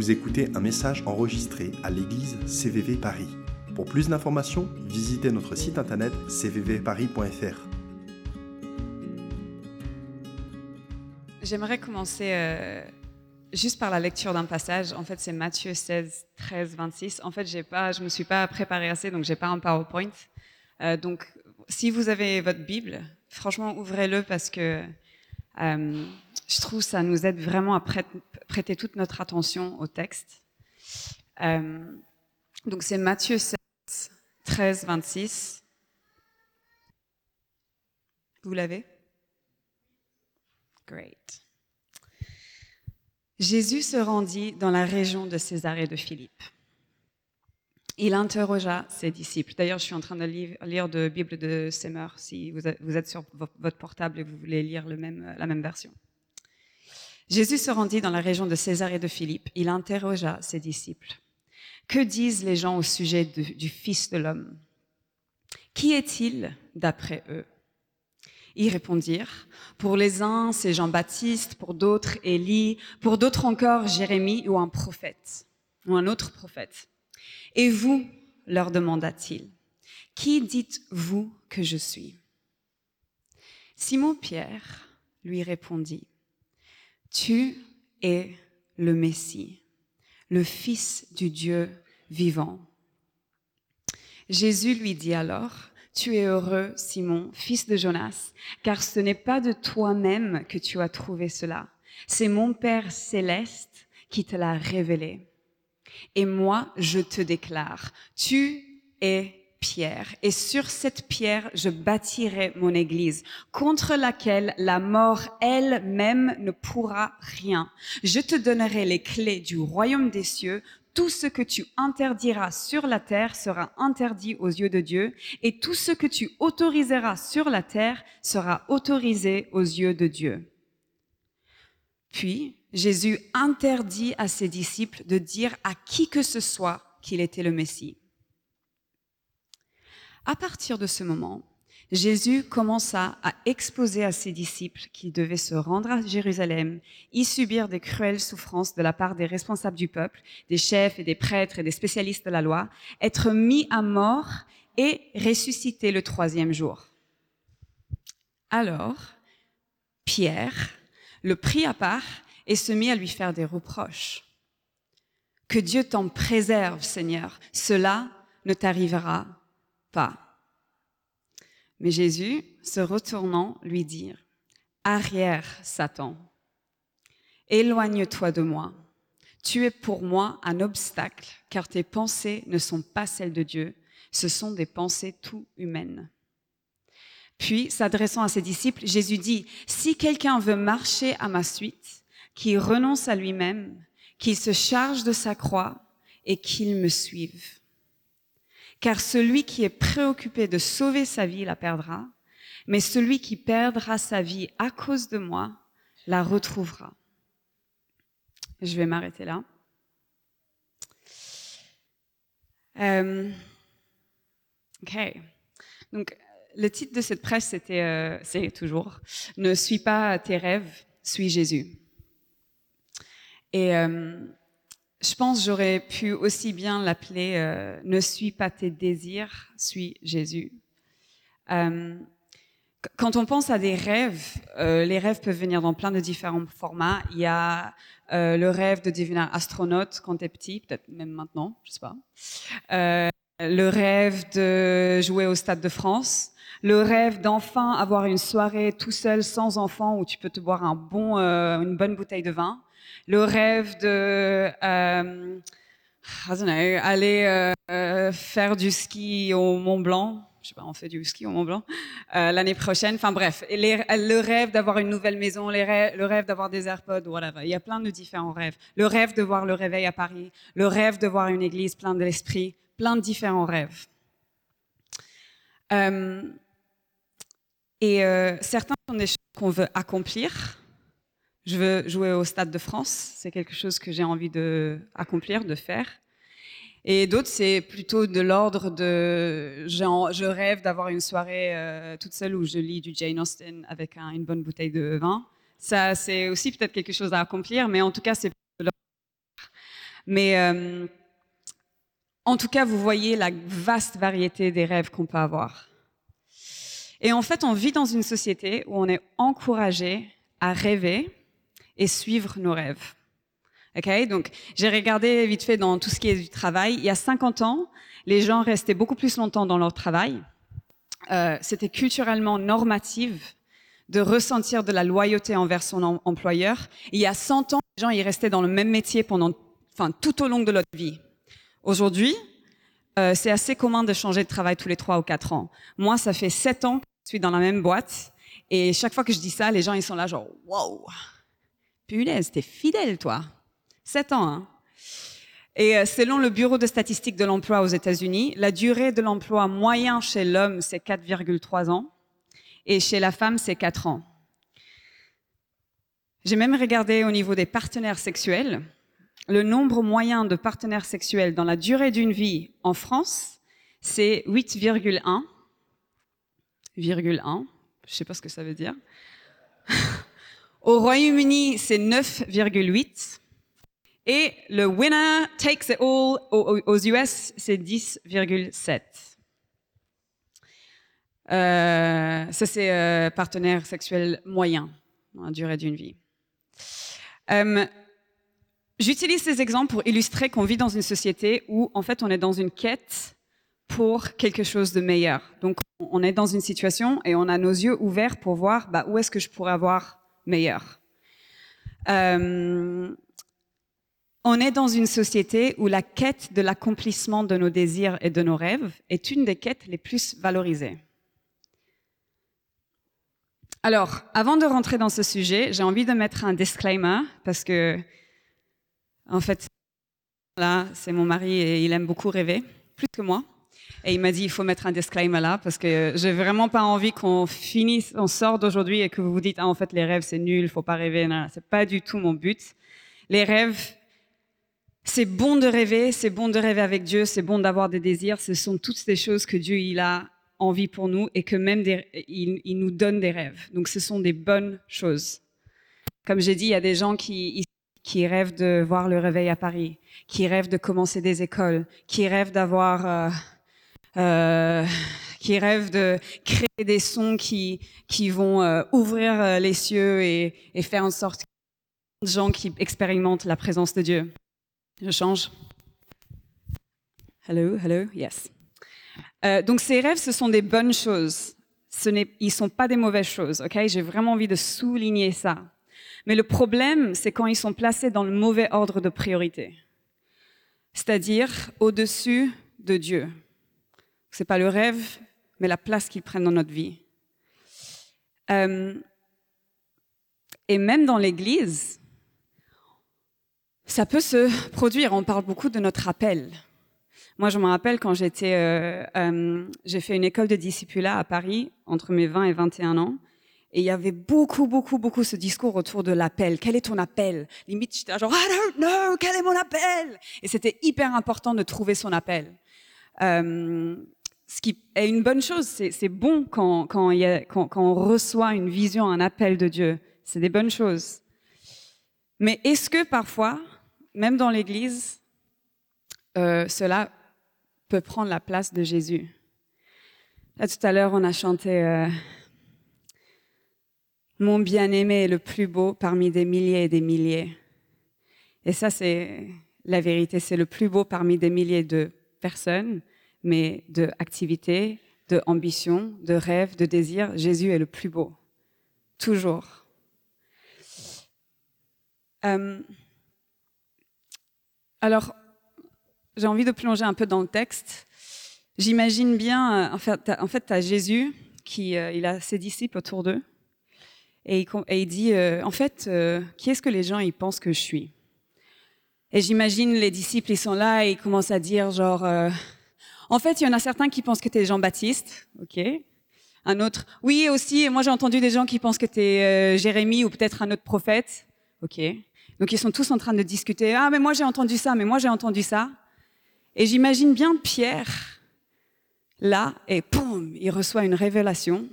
Vous écoutez un message enregistré à l'église CVV Paris. Pour plus d'informations, visitez notre site internet cvvparis.fr. J'aimerais commencer euh, juste par la lecture d'un passage. En fait, c'est Matthieu 16, 13, 26. En fait, j'ai pas, je me suis pas préparé assez, donc j'ai pas un PowerPoint. Euh, donc, si vous avez votre Bible, franchement, ouvrez-le parce que euh, je trouve ça nous aide vraiment à prêter, toute notre attention au texte. Euh, donc, c'est Matthieu 16, 13, 26. Vous l'avez? Great. Jésus se rendit dans la région de Césarée de Philippe. Il interrogea ses disciples. D'ailleurs, je suis en train de lire de Bible de Semer, si vous êtes sur votre portable et vous voulez lire la même version. Jésus se rendit dans la région de Césarée de Philippe. Il interrogea ses disciples. Que disent les gens au sujet du Fils de l'homme? Qui est-il d'après eux? Ils répondirent, pour les uns, c'est Jean-Baptiste, pour d'autres, Élie, pour d'autres encore, Jérémie ou un prophète, ou un autre prophète. Et vous, leur demanda-t-il, qui dites-vous que je suis? Simon-Pierre lui répondit, Tu es le Messie, le Fils du Dieu vivant. Jésus lui dit alors, Tu es heureux, Simon, fils de Jonas, car ce n'est pas de toi-même que tu as trouvé cela, c'est mon Père céleste qui te l'a révélé. Et moi, je te déclare, tu es pierre, et sur cette pierre, je bâtirai mon église, contre laquelle la mort elle-même ne pourra rien. Je te donnerai les clés du royaume des cieux. Tout ce que tu interdiras sur la terre sera interdit aux yeux de Dieu, et tout ce que tu autoriseras sur la terre sera autorisé aux yeux de Dieu. Puis, Jésus interdit à ses disciples de dire à qui que ce soit qu'il était le Messie. À partir de ce moment, Jésus commença à exposer à ses disciples qu'ils devaient se rendre à Jérusalem, y subir des cruelles souffrances de la part des responsables du peuple, des chefs et des prêtres et des spécialistes de la loi, être mis à mort et ressusciter le troisième jour. Alors, Pierre le prit à part et se mit à lui faire des reproches. Que Dieu t'en préserve, Seigneur, cela ne t'arrivera Mais Jésus, se retournant, lui dit, Arrière, Satan, éloigne-toi de moi. Tu es pour moi un obstacle, car tes pensées ne sont pas celles de Dieu, ce sont des pensées tout humaines. Puis, s'adressant à ses disciples, Jésus dit, Si quelqu'un veut marcher à ma suite, qui renonce à lui-même, qu'il se charge de sa croix et qu'il me suive. Car celui qui est préoccupé de sauver sa vie la perdra, mais celui qui perdra sa vie à cause de moi la retrouvera. Je vais m'arrêter là. Euh, ok. Donc, le titre de cette presse, c'était, euh, c'est toujours, Ne suis pas tes rêves, suis Jésus. Et euh, je pense j'aurais pu aussi bien l'appeler euh, Ne suis pas tes désirs, suis Jésus. Euh, quand on pense à des rêves, euh, les rêves peuvent venir dans plein de différents formats. Il y a euh, le rêve de devenir astronaute quand t'es petit, peut-être même maintenant, je sais pas. le rêve de jouer au Stade de France le rêve d'enfin avoir une soirée tout seul sans enfant où tu peux te boire un bon, euh, une bonne bouteille de vin, le rêve de euh, aller euh, faire du ski au Mont Blanc. Je sais pas, on fait du ski au Mont Blanc l'année prochaine. Enfin bref, le rêve d'avoir une nouvelle maison, le rêve d'avoir des AirPods, whatever. Il y a plein de différents rêves. Le rêve de voir le réveil à Paris, le rêve de voir une église pleine de l'esprit, plein de différents rêves. Et euh, certains sont des choses qu'on veut accomplir. Je veux jouer au Stade de France, c'est quelque chose que j'ai envie de de faire. Et d'autres, c'est plutôt de l'ordre de je rêve d'avoir une soirée euh, toute seule où je lis du Jane Austen avec une bonne bouteille de vin. Ça, c'est aussi peut-être quelque chose à accomplir, mais en tout cas, c'est Mais euh, en tout cas, vous voyez la vaste variété des rêves qu'on peut avoir. Et en fait, on vit dans une société où on est encouragé à rêver et suivre nos rêves. Okay Donc, j'ai regardé vite fait dans tout ce qui est du travail. Il y a 50 ans, les gens restaient beaucoup plus longtemps dans leur travail. Euh, C'était culturellement normatif de ressentir de la loyauté envers son employeur. Il y a 100 ans, les gens ils restaient dans le même métier pendant, enfin, tout au long de leur vie. Aujourd'hui, euh, c'est assez commun de changer de travail tous les trois ou quatre ans. Moi, ça fait sept ans que je suis dans la même boîte, et chaque fois que je dis ça, les gens ils sont là genre wow, punaise, t'es fidèle toi. Sept ans. Hein. Et euh, selon le Bureau de statistiques de l'emploi aux États-Unis, la durée de l'emploi moyen chez l'homme c'est 4,3 ans et chez la femme c'est 4 ans. J'ai même regardé au niveau des partenaires sexuels le nombre moyen de partenaires sexuels dans la durée d'une vie en France, c'est 8,1. 1. Je sais pas ce que ça veut dire. Au Royaume-Uni, c'est 9,8. Et le winner takes it all aux US, c'est 10,7. Euh, ça, c'est euh, partenaire sexuel moyen durée d'une vie. Euh, J'utilise ces exemples pour illustrer qu'on vit dans une société où, en fait, on est dans une quête pour quelque chose de meilleur. Donc, on est dans une situation et on a nos yeux ouverts pour voir bah, où est-ce que je pourrais avoir meilleur. Euh, on est dans une société où la quête de l'accomplissement de nos désirs et de nos rêves est une des quêtes les plus valorisées. Alors, avant de rentrer dans ce sujet, j'ai envie de mettre un disclaimer parce que en fait, là, c'est mon mari et il aime beaucoup rêver, plus que moi. Et il m'a dit, il faut mettre un disclaimer là parce que j'ai vraiment pas envie qu'on finisse, on sort d'aujourd'hui et que vous vous dites, ah, en fait, les rêves, c'est nul, faut pas rêver. Non, c'est pas du tout mon but. Les rêves, c'est bon de rêver, c'est bon de rêver avec Dieu, c'est bon d'avoir des désirs. Ce sont toutes ces choses que Dieu, il a envie pour nous et que même il, il, nous donne des rêves. Donc, ce sont des bonnes choses. Comme j'ai dit, il y a des gens qui qui rêvent de voir le réveil à Paris, qui rêvent de commencer des écoles, qui rêvent d'avoir, euh, euh, qui rêvent de créer des sons qui qui vont euh, ouvrir euh, les cieux et, faire en sorte que les gens qui expérimentent la présence de Dieu. Je change. Hello, hello, yes. Donc ces rêves, ce sont des bonnes choses. Ce ils sont pas des mauvaises choses. Ok, j'ai vraiment envie de souligner ça. Mais le problème, c'est quand ils sont placés dans le mauvais ordre de priorité, c'est-à-dire au-dessus de Dieu. C'est pas le rêve, mais la place qu'ils prennent dans notre vie. Euh, et même dans l'Église, ça peut se produire. On parle beaucoup de notre appel. Moi, je me rappelle quand j'étais, euh, euh, j'ai fait une école de discipulat à Paris entre mes 20 et 21 ans. Et il y avait beaucoup, beaucoup, beaucoup ce discours autour de l'appel. Quel est ton appel? Limite, j'étais genre, I don't know, quel est mon appel? Et c'était hyper important de trouver son appel. Ce qui est une bonne chose, c'est bon quand, on reçoit une vision, un appel de Dieu. C'est des bonnes choses. Mais est-ce que parfois, même dans l'Église, euh, cela peut prendre la place de Jésus? Là, tout à l'heure, on a chanté... Euh, mon bien-aimé est le plus beau parmi des milliers et des milliers. Et ça, c'est la vérité, c'est le plus beau parmi des milliers de personnes, mais de activités, de ambitions, de rêves, de désirs. Jésus est le plus beau. Toujours. Euh, alors, j'ai envie de plonger un peu dans le texte. J'imagine bien, en fait, en fait, as Jésus qui, euh, il a ses disciples autour d'eux. Et il, dit, euh, en fait, euh, qui est-ce que les gens ils pensent que je suis? Et j'imagine les disciples, ils sont là et ils commencent à dire, genre, euh, en fait, il y en a certains qui pensent que tu es Jean-Baptiste, ok. Un autre, oui, aussi, moi j'ai entendu des gens qui pensent que tu es Jérémie ou peut-être un autre prophète, ok. Donc ils sont tous en train de discuter, ah, mais moi j'ai entendu ça, mais moi j'ai entendu ça. Et j'imagine bien Pierre, là, et poum, il reçoit une révélation.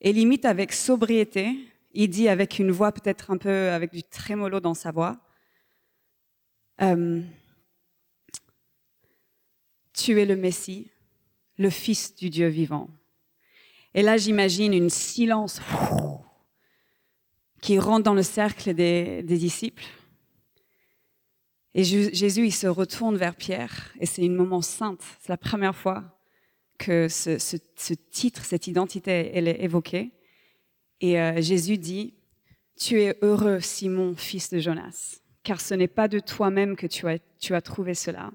Et limite avec sobriété, il dit avec une voix peut-être un peu avec du trémolo dans sa voix, euh, tu es le Messie, le Fils du Dieu vivant. Et là, j'imagine une silence qui rentre dans le cercle des, disciples. Et Jésus, il se retourne vers Pierre, et c'est une moment sainte. C'est la première fois que ce, titre, cette identité, elle est évoquée. Et euh, Jésus dit, Tu es heureux, Simon, fils de Jonas, car ce n'est pas de toi-même que tu as, tu as trouvé cela.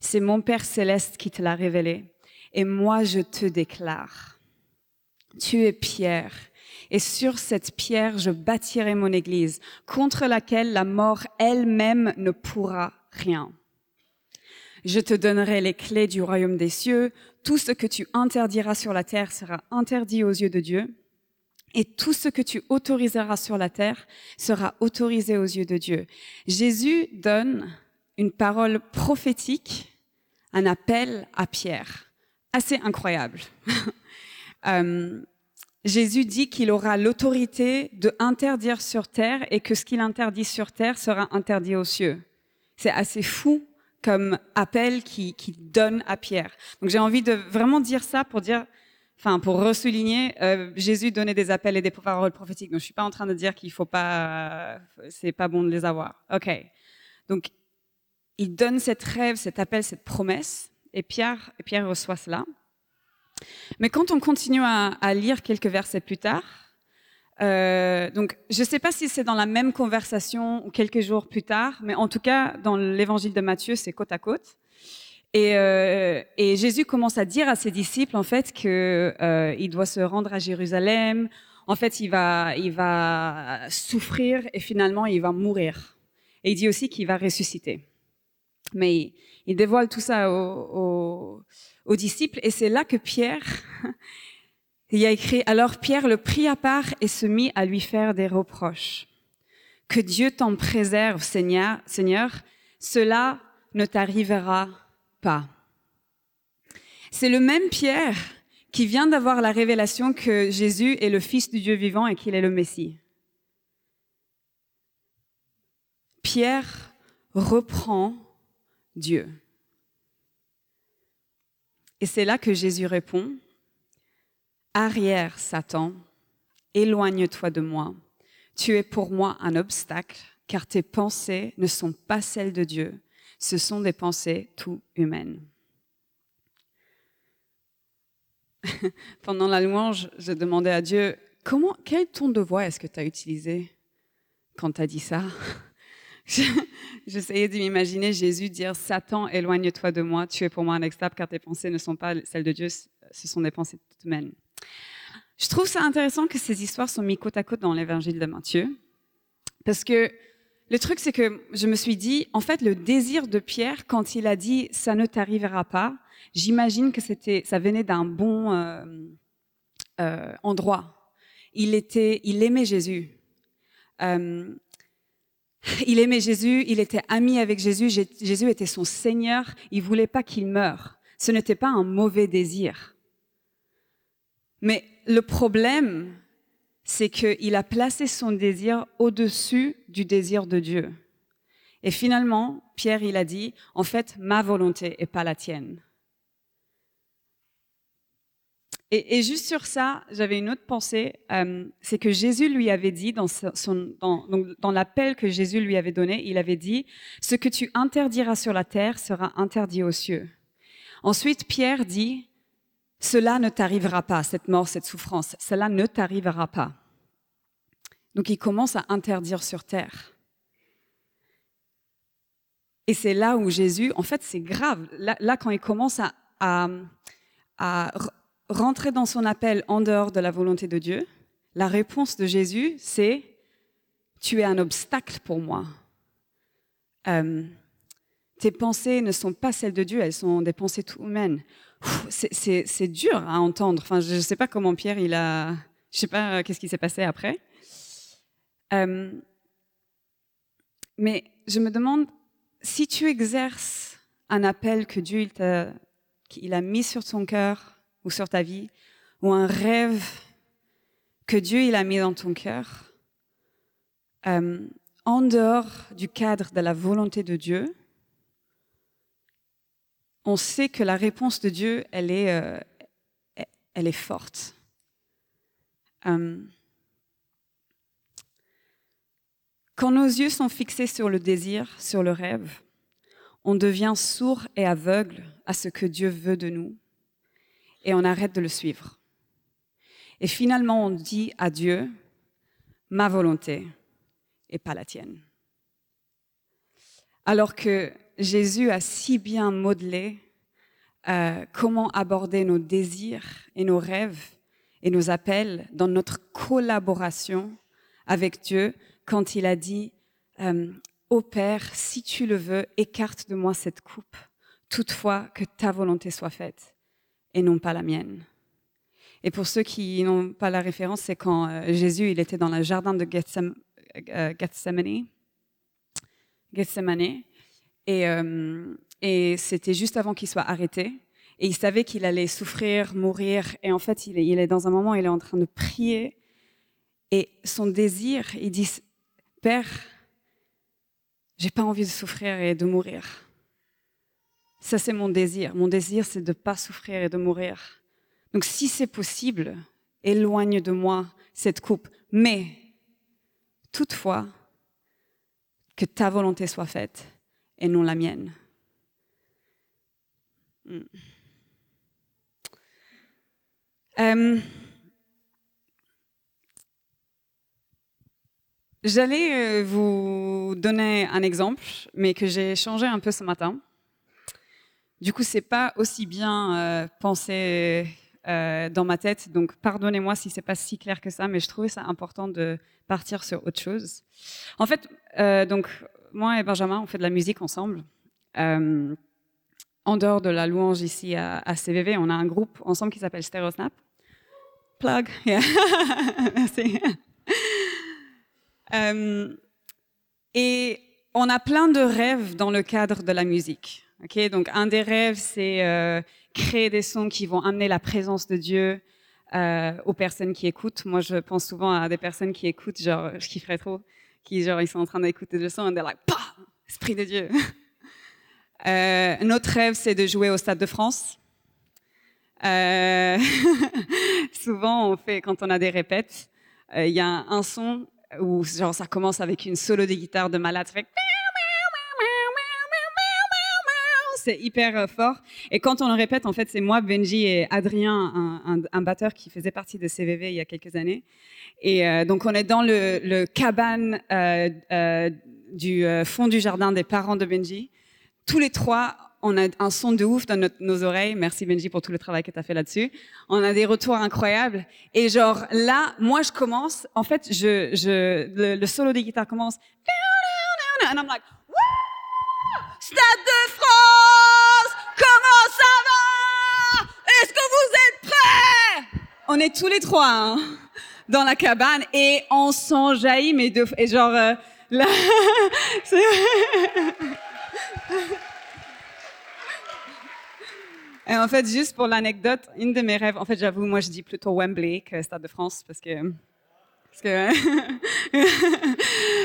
C'est mon Père céleste qui te l'a révélé. Et moi, je te déclare, tu es Pierre, et sur cette pierre je bâtirai mon église, contre laquelle la mort elle-même ne pourra rien. Je te donnerai les clés du royaume des cieux, tout ce que tu interdiras sur la terre sera interdit aux yeux de Dieu, et tout ce que tu autoriseras sur la terre sera autorisé aux yeux de Dieu. Jésus donne une parole prophétique, un appel à Pierre, assez incroyable. Euh, Jésus dit qu'il aura l'autorité de interdire sur terre et que ce qu'il interdit sur terre sera interdit aux cieux. C'est assez fou comme appel qui, donne à Pierre. Donc j'ai envie de vraiment dire ça pour dire, enfin pour ressouligner, euh, Jésus donnait des appels et des paroles prophétiques. Donc je suis pas en train de dire qu'il faut pas, c'est pas bon de les avoir. Ok. Donc il donne cette rêve, cet appel, cette promesse, et Pierre, et Pierre reçoit cela. Mais quand on continue à, lire quelques versets plus tard, euh, donc je ne sais pas si c'est dans la même conversation ou quelques jours plus tard, mais en tout cas dans l'évangile de Matthieu, c'est côte à côte. Et, euh, Jésus commence à dire à ses disciples en fait qu'il euh, doit se rendre à Jérusalem. En fait, il va, il va souffrir et finalement il va mourir. Et il dit aussi qu'il va ressusciter. Mais il, dévoile tout ça aux disciples. Et c'est là que Pierre, il a écrit, alors Pierre le prit à part et se mit à lui faire des reproches. Que Dieu t'en préserve, Seigneur, Seigneur, cela ne t'arrivera pas. C'est le même Pierre qui vient d'avoir la révélation que Jésus est le Fils du Dieu vivant et qu'il est le Messie. Pierre reprend Dieu. Et c'est là que Jésus répond, Arrière, Satan, éloigne-toi de moi. Tu es pour moi un obstacle, car tes pensées ne sont pas celles de Dieu, ce sont des pensées tout humaines. Pendant la louange, je demandais à Dieu, comment, quel ton de voix est-ce que tu as utilisé quand tu as dit ça? J'essayais de m'imaginer Jésus dire Satan, éloigne-toi de moi, tu es pour moi un extable car tes pensées ne sont pas celles de Dieu, ce sont des pensées humaines. Je trouve ça intéressant que ces histoires sont mises côte à côte dans l'évangile de Matthieu. Parce que le truc, c'est que je me suis dit, en fait, le désir de Pierre, quand il a dit ça ne t'arrivera pas, j'imagine que c'était, ça venait d'un bon euh, euh, endroit. Il était, il aimait Jésus. Euh, il aimait Jésus, il était ami avec Jésus, Jésus était son Seigneur, il voulait pas qu'il meure. Ce n'était pas un mauvais désir. Mais le problème, c'est qu'il a placé son désir au-dessus du désir de Dieu. Et finalement, Pierre, il a dit, en fait, ma volonté est pas la tienne. Et, juste sur ça, j'avais une autre pensée, euh, c'est que Jésus lui avait dit dans, l'appel que Jésus lui avait donné, il avait dit, ce que tu interdiras sur la terre sera interdit aux cieux. Ensuite, Pierre dit, cela ne t'arrivera pas, cette mort, cette souffrance, cela ne t'arrivera pas. Donc il commence à interdire sur terre. Et c'est là où Jésus, en fait, c'est grave. Là, quand il commence à rentrer dans son appel en dehors de la volonté de Dieu, la réponse de Jésus, c'est Tu es un obstacle pour moi. Euh, tes pensées ne sont pas celles de Dieu, elles sont des pensées tout humaines. C'est dur à entendre. Enfin, je ne sais pas comment Pierre, il a. Je ne sais pas qu'est-ce qui s'est passé après. Euh, mais je me demande si tu exerces un appel que Dieu a mis sur ton cœur ou sur ta vie, ou un rêve que Dieu a mis dans ton cœur, euh, en dehors du cadre de la volonté de Dieu, on sait que la réponse de Dieu, elle est, euh, forte. Euh, quand nos yeux sont fixés sur le désir, sur le rêve, on devient sourd et aveugle à ce que Dieu veut de nous et on arrête de le suivre. Et finalement, on dit à Dieu, ma volonté et pas la tienne. Alors que Jésus a si bien modelé euh, comment aborder nos désirs et nos rêves et nos appels dans notre collaboration avec Dieu quand il a dit euh, Ô Père, si tu le veux, écarte de moi cette coupe, toutefois que ta volonté soit faite et non pas la mienne. Et pour ceux qui n'ont pas la référence, c'est quand euh, Jésus il était dans le jardin de Gethsemane, Gethsemane et, euh, et c'était juste avant qu'il soit arrêté. Et il savait qu'il allait souffrir, mourir. Et en fait, il est, il est dans un moment, il est en train de prier. Et son désir, il dit, Père, j'ai pas envie de souffrir et de mourir. Ça, c'est mon désir. Mon désir, c'est de pas souffrir et de mourir. Donc, si c'est possible, éloigne de moi cette coupe. Mais, toutefois, que ta volonté soit faite et non la mienne. Hmm. Euh, J'allais euh, vous donner un exemple, mais que j'ai changé un peu ce matin. Du coup, c'est pas aussi bien euh, pensé dans ma tête, donc pardonnez-moi si c'est pas si clair que ça, mais je trouvais ça important de partir sur autre chose. En fait, donc moi et Benjamin, on fait de la musique ensemble. en dehors de la louange ici à, CVV, on a un groupe ensemble qui s'appelle Stereosnap. Plug. Merci. Euh, et on a plein de rêves dans le cadre de la musique. Okay Donc un des rêves, c'est euh, créer des sons qui vont amener la présence de Dieu euh, aux personnes qui écoutent. Moi, je pense souvent à des personnes qui écoutent, genre, je kifferais trop, qui genre ils sont en train d'écouter le son et they're like, Pah esprit de Dieu. euh, notre rêve, c'est de jouer au Stade de France. Euh, souvent, on fait quand on a des répètes, il y a un, son où genre ça commence avec une solo de guitare de malade, fait c'est hyper euh, fort. Et quand on le répète, en fait, c'est moi, Benji et Adrien, un, batteur qui faisait partie de CVV il y a quelques années. Et euh, donc on est dans le, cabane euh, du fond du jardin des parents de Benji. Tous les trois, on a un son de ouf dans nos oreilles. Merci Benji pour tout le travail que tu as fait là-dessus. On a des retours incroyables. Et genre là, moi je commence, en fait, je, le, solo des guitares commence. And I'm like, Stade de France, ça va? Est-ce que vous êtes prêts? On est tous les trois hein, dans la cabane et on s'enjaillit, mais de, et genre euh, là. Et en fait, juste pour l'anecdote, une de mes rêves, en fait, j'avoue, moi, je dis plutôt Wembley que Stade de France parce que, parce que,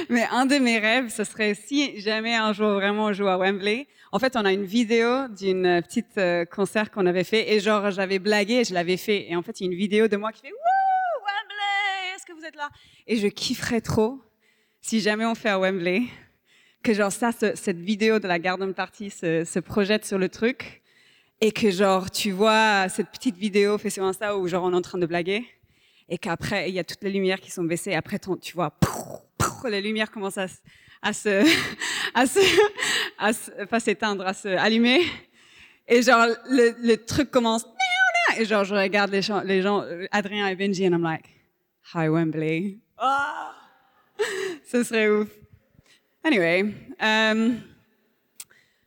mais un de mes rêves, ce serait si jamais un jour vraiment on joue à Wembley. En fait, on a une vidéo d'une petite euh, concert qu'on avait fait et genre, j'avais blagué je l'avais fait. Et en fait, il y a une vidéo de moi qui fait Wouh, Wembley, est-ce que vous êtes là? Et je kifferais trop si jamais on fait à Wembley que genre ça, ce, cette vidéo de la Garden Party se, se projette sur le truc et que genre tu vois cette petite vidéo fait sur Insta où genre on est en train de blaguer et qu'après il y a toutes les lumières qui sont baissées. Après tu vois les lumières commencent à, se à se à se pas s'éteindre à se allumer. Et genre le, truc commence et genre je regarde les gens, les gens Adrien et Benji et I'm like hi Wembley. Oh, ce serait ouf. Anyway um,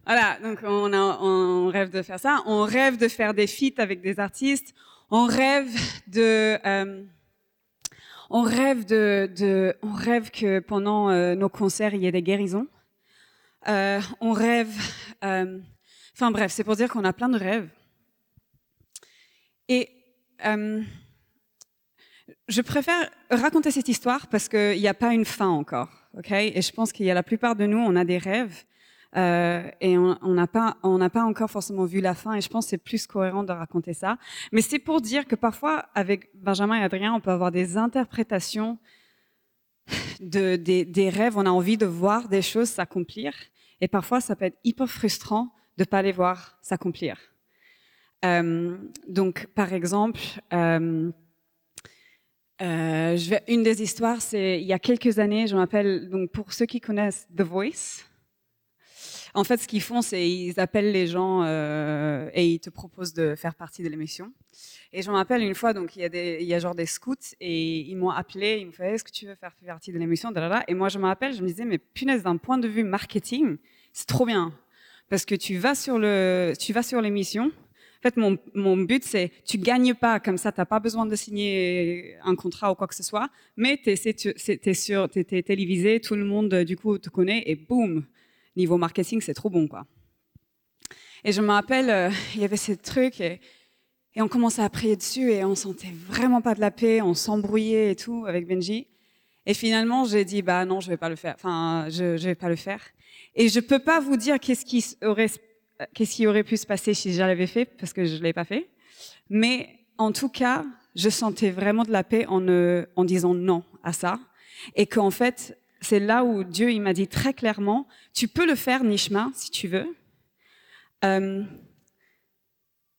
voilà, donc on, on, rêve de faire ça. On rêve de faire des feats avec des artistes. On rêve de, euh, on rêve de, de, on rêve que pendant euh, nos concerts il y ait des guérisons. Euh, on rêve, euh, enfin bref, c'est pour dire qu'on a plein de rêves. Et euh, je préfère raconter cette histoire parce qu'il n'y a pas une fin encore, ok? Et je pense qu'il y a la plupart de nous, on a des rêves Euh, et on n'a pas, on n'a pas encore forcément vu la fin. Et je pense c'est plus cohérent de raconter ça. Mais c'est pour dire que parfois, avec Benjamin et Adrien, on peut avoir des interprétations de, des, rêves. On a envie de voir des choses s'accomplir. Et parfois, ça peut être hyper frustrant de pas les voir s'accomplir. Euh, donc, par exemple, euh, une des histoires, c'est il y a quelques années, je m'appelle, donc pour ceux qui connaissent The Voice, en fait, ce qu'ils font, c'est ils appellent les gens euh, et ils te proposent de faire partie de l'émission. Et je me rappelle une fois, donc il y a des, genre des scouts et ils m'ont appelé, ils m'ont fait, est-ce que tu veux faire partie de l'émission, Et moi, je me rappelle, je me disais, mais punaise, d'un point de vue marketing, c'est trop bien. Parce que tu vas sur l'émission. En fait, mon, mon but, c'est tu gagnes pas comme ça, tu n'as pas besoin de signer un contrat ou quoi que ce soit, mais tu es, sur, t'es, télévisé, tout le monde du coup te connaît et boum, niveau marketing, c'est trop bon quoi. Et je me rappelle, euh, il y avait ces trucs et, et on commençait à prier dessus et on sentait vraiment pas de la paix, on s'embrouillait et tout avec Benji. Et finalement, j'ai dit bah non, je vais pas le faire. Enfin, je, je vais pas le faire. Et je peux pas vous dire qu'est-ce qui aurait qu'est-ce qui aurait pu se passer si je l'avais fait, parce que je l'ai pas fait. Mais en tout cas, je sentais vraiment de la paix en, euh, en disant non à ça. Et qu'en fait, c'est là où Dieu il m'a dit très clairement, tu peux le faire, Nishma, si tu veux. Euh,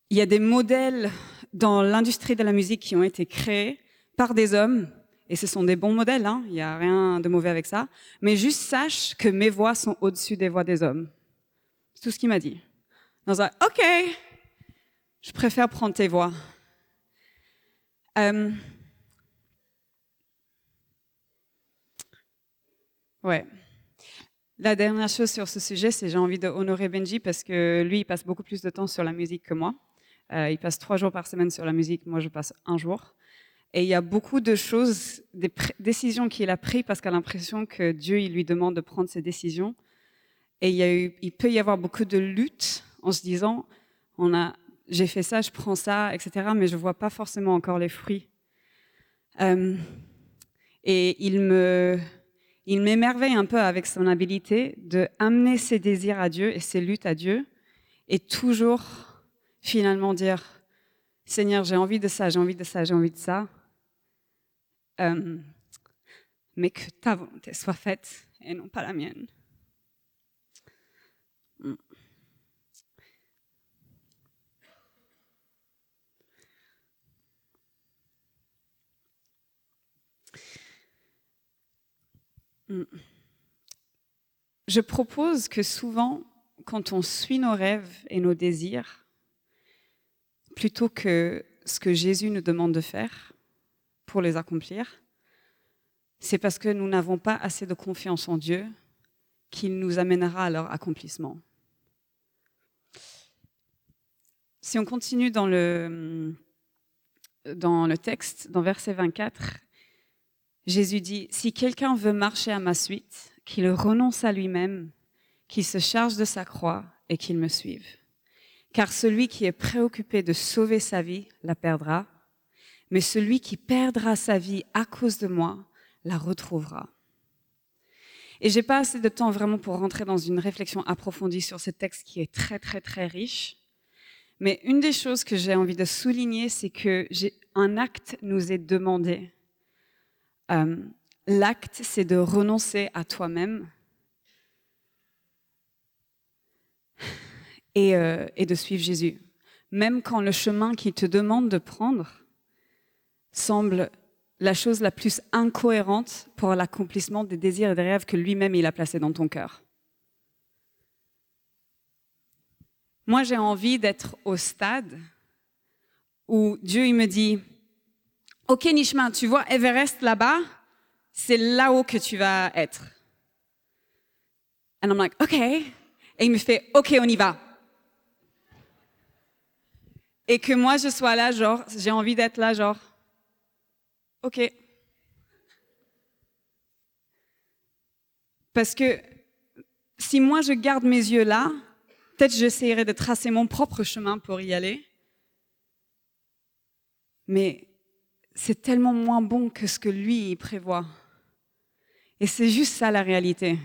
il y a des modèles dans l'industrie de la musique qui ont été créés par des hommes, et ce sont des bons modèles, hein, il n'y a rien de mauvais avec ça, mais juste sache que mes voix sont au-dessus des voix des hommes. C'est tout ce qu'il m'a dit. Dans un OK, je préfère prendre tes voix. Euh, ouais. La dernière chose sur ce sujet, c'est j'ai envie d'honorer Benji parce que lui, il passe beaucoup plus de temps sur la musique que moi. Euh, il passe trois jours par semaine sur la musique, moi je passe un jour. Et il y a beaucoup de choses, des décisions qu'il a prises parce qu'il a l'impression que Dieu, il lui demande de prendre ses décisions. Et il, peut y avoir beaucoup de luttes en se disant, on a, j'ai fait ça, je prends ça, etc. Mais je vois pas forcément encore les fruits. Euh, et il me, il m'émerveille un peu avec son habilité de amener ses désirs à Dieu et ses luttes à Dieu, et toujours finalement dire, Seigneur, j'ai envie de ça, j'ai envie de ça, j'ai envie de ça. Euh, mais que ta volonté soit faite et non pas la mienne. Je propose que souvent, quand on suit nos rêves et nos désirs, plutôt que ce que Jésus nous demande de faire pour les accomplir, c'est parce que nous n'avons pas assez de confiance en Dieu qu'il nous amènera à leur accomplissement. Si on continue dans le, dans le texte, dans verset 24, Jésus dit, si quelqu'un veut marcher à ma suite, qu'il renonce à lui-même, qu'il se charge de sa croix et qu'il me suive. Car celui qui est préoccupé de sauver sa vie la perdra, mais celui qui perdra sa vie à cause de moi la retrouvera. Et j'ai pas assez de temps vraiment pour rentrer dans une réflexion approfondie sur ce texte qui est très très très riche. Mais une des choses que j'ai envie de souligner, c'est que un acte nous est demandé euh, l'acte, c'est de renoncer à toi-même et, euh, et, de suivre Jésus. Même quand le chemin qu'il te demande de prendre semble la chose la plus incohérente pour l'accomplissement des désirs et des rêves que lui-même il a placés dans ton cœur. Moi, j'ai envie d'être au stade où Dieu il me dit, OK, Nishma, tu vois Everest là-bas, c'est là-haut que tu vas être. And I'm like, OK. Et il me fait, OK, on y va. Et que moi, je sois là, genre, j'ai envie d'être là, genre, OK. Parce que si moi, je garde mes yeux là, peut-être j'essaierai de tracer mon propre chemin pour y aller. Mais c'est tellement moins bon que ce que lui prévoit. Et c'est juste ça la réalité.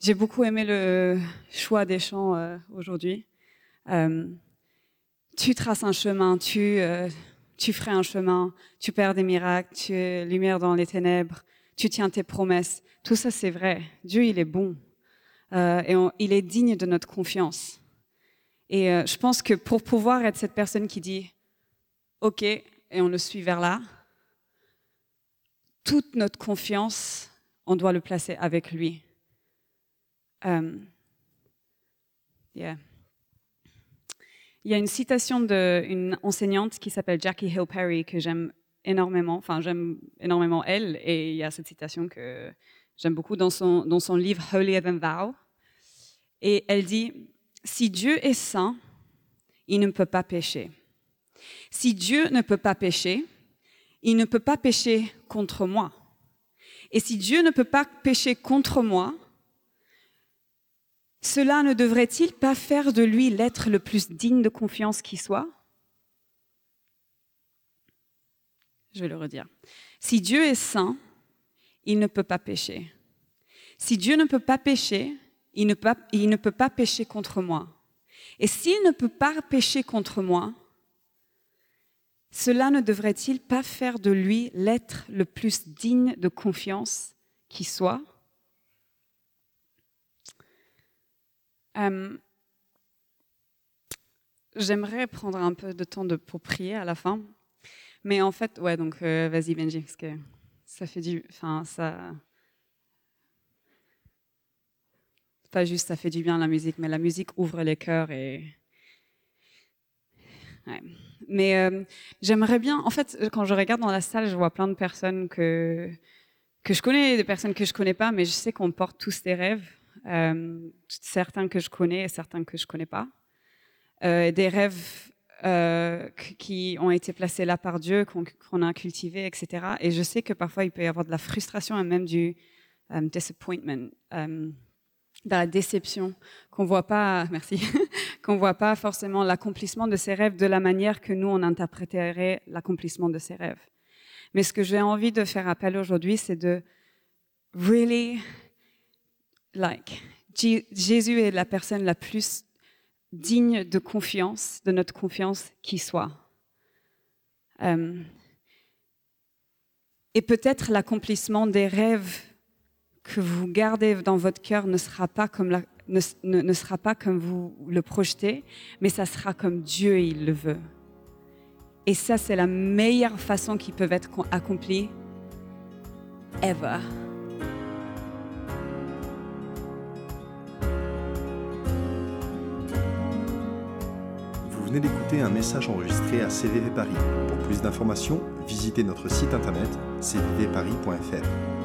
J'ai beaucoup aimé le choix des chants euh, aujourd'hui. Euh, tu traces un chemin, tu, euh, tu ferais un chemin, tu perds des miracles, tu es lumière dans les ténèbres, tu tiens tes promesses. Tout ça, c'est vrai. Dieu, il est bon. et il est digne de notre confiance. Et je pense que pour pouvoir être cette personne qui dit OK, et on le suit vers là, toute notre confiance, on doit le placer avec lui. Um, yeah. Il y a une citation d'une enseignante qui s'appelle Jackie Hill Perry que j'aime énormément. Enfin, j'aime énormément elle. Et il y a cette citation que j'aime beaucoup dans son, dans son livre Holier Than Thou. Et elle dit Si Dieu est saint, il ne peut pas pécher. Si Dieu ne peut pas pécher, il ne peut pas pécher contre moi. Et si Dieu ne peut pas pécher contre moi, cela ne devrait-il pas faire de lui l'être le plus digne de confiance qui soit? Je vais le redire. Si Dieu est saint, il ne peut pas pécher. Si Dieu ne peut pas pécher, il ne peut, il ne peut pas pécher contre moi. Et s'il ne peut pas pécher contre moi, cela ne devrait-il pas faire de lui l'être le plus digne de confiance qui soit? Euh, j'aimerais prendre un peu de temps de, pour prier à la fin. Mais en fait, ouais, donc euh, vas-y Benji, parce que ça fait du. Enfin, ça. Pas juste ça fait du bien la musique, mais la musique ouvre les cœurs et. Mais euh, j'aimerais bien. En fait, quand je regarde dans la salle, je vois plein de personnes que, que je connais, des personnes que je connais pas, mais je sais qu'on porte tous des rêves. Euh, certains que je connais et certains que je connais pas. Euh, des rêves qui ont été placés là par Dieu, qu'on a cultivés, etc. Et je sais que parfois il peut y avoir de la frustration et même du disappointment, de la déception, qu'on voit pas, merci, qu'on voit pas forcément l'accomplissement de ces rêves de la manière que nous on interpréterait l'accomplissement de ces rêves. Mais ce que j'ai envie de faire appel aujourd'hui, c'est de really like. Jésus est la personne la plus digne de confiance, de notre confiance qui soit. Euh, et peut-être l'accomplissement des rêves que vous gardez dans votre cœur ne sera pas comme ne, ne, sera pas comme vous le projetez, mais ça sera comme Dieu il le veut. Et ça, c'est la meilleure façon qui peut être accomplie ever. venez d'écouter un message enregistré à CVV Paris. Pour plus d'informations, visitez notre site internet cvvparis.fr.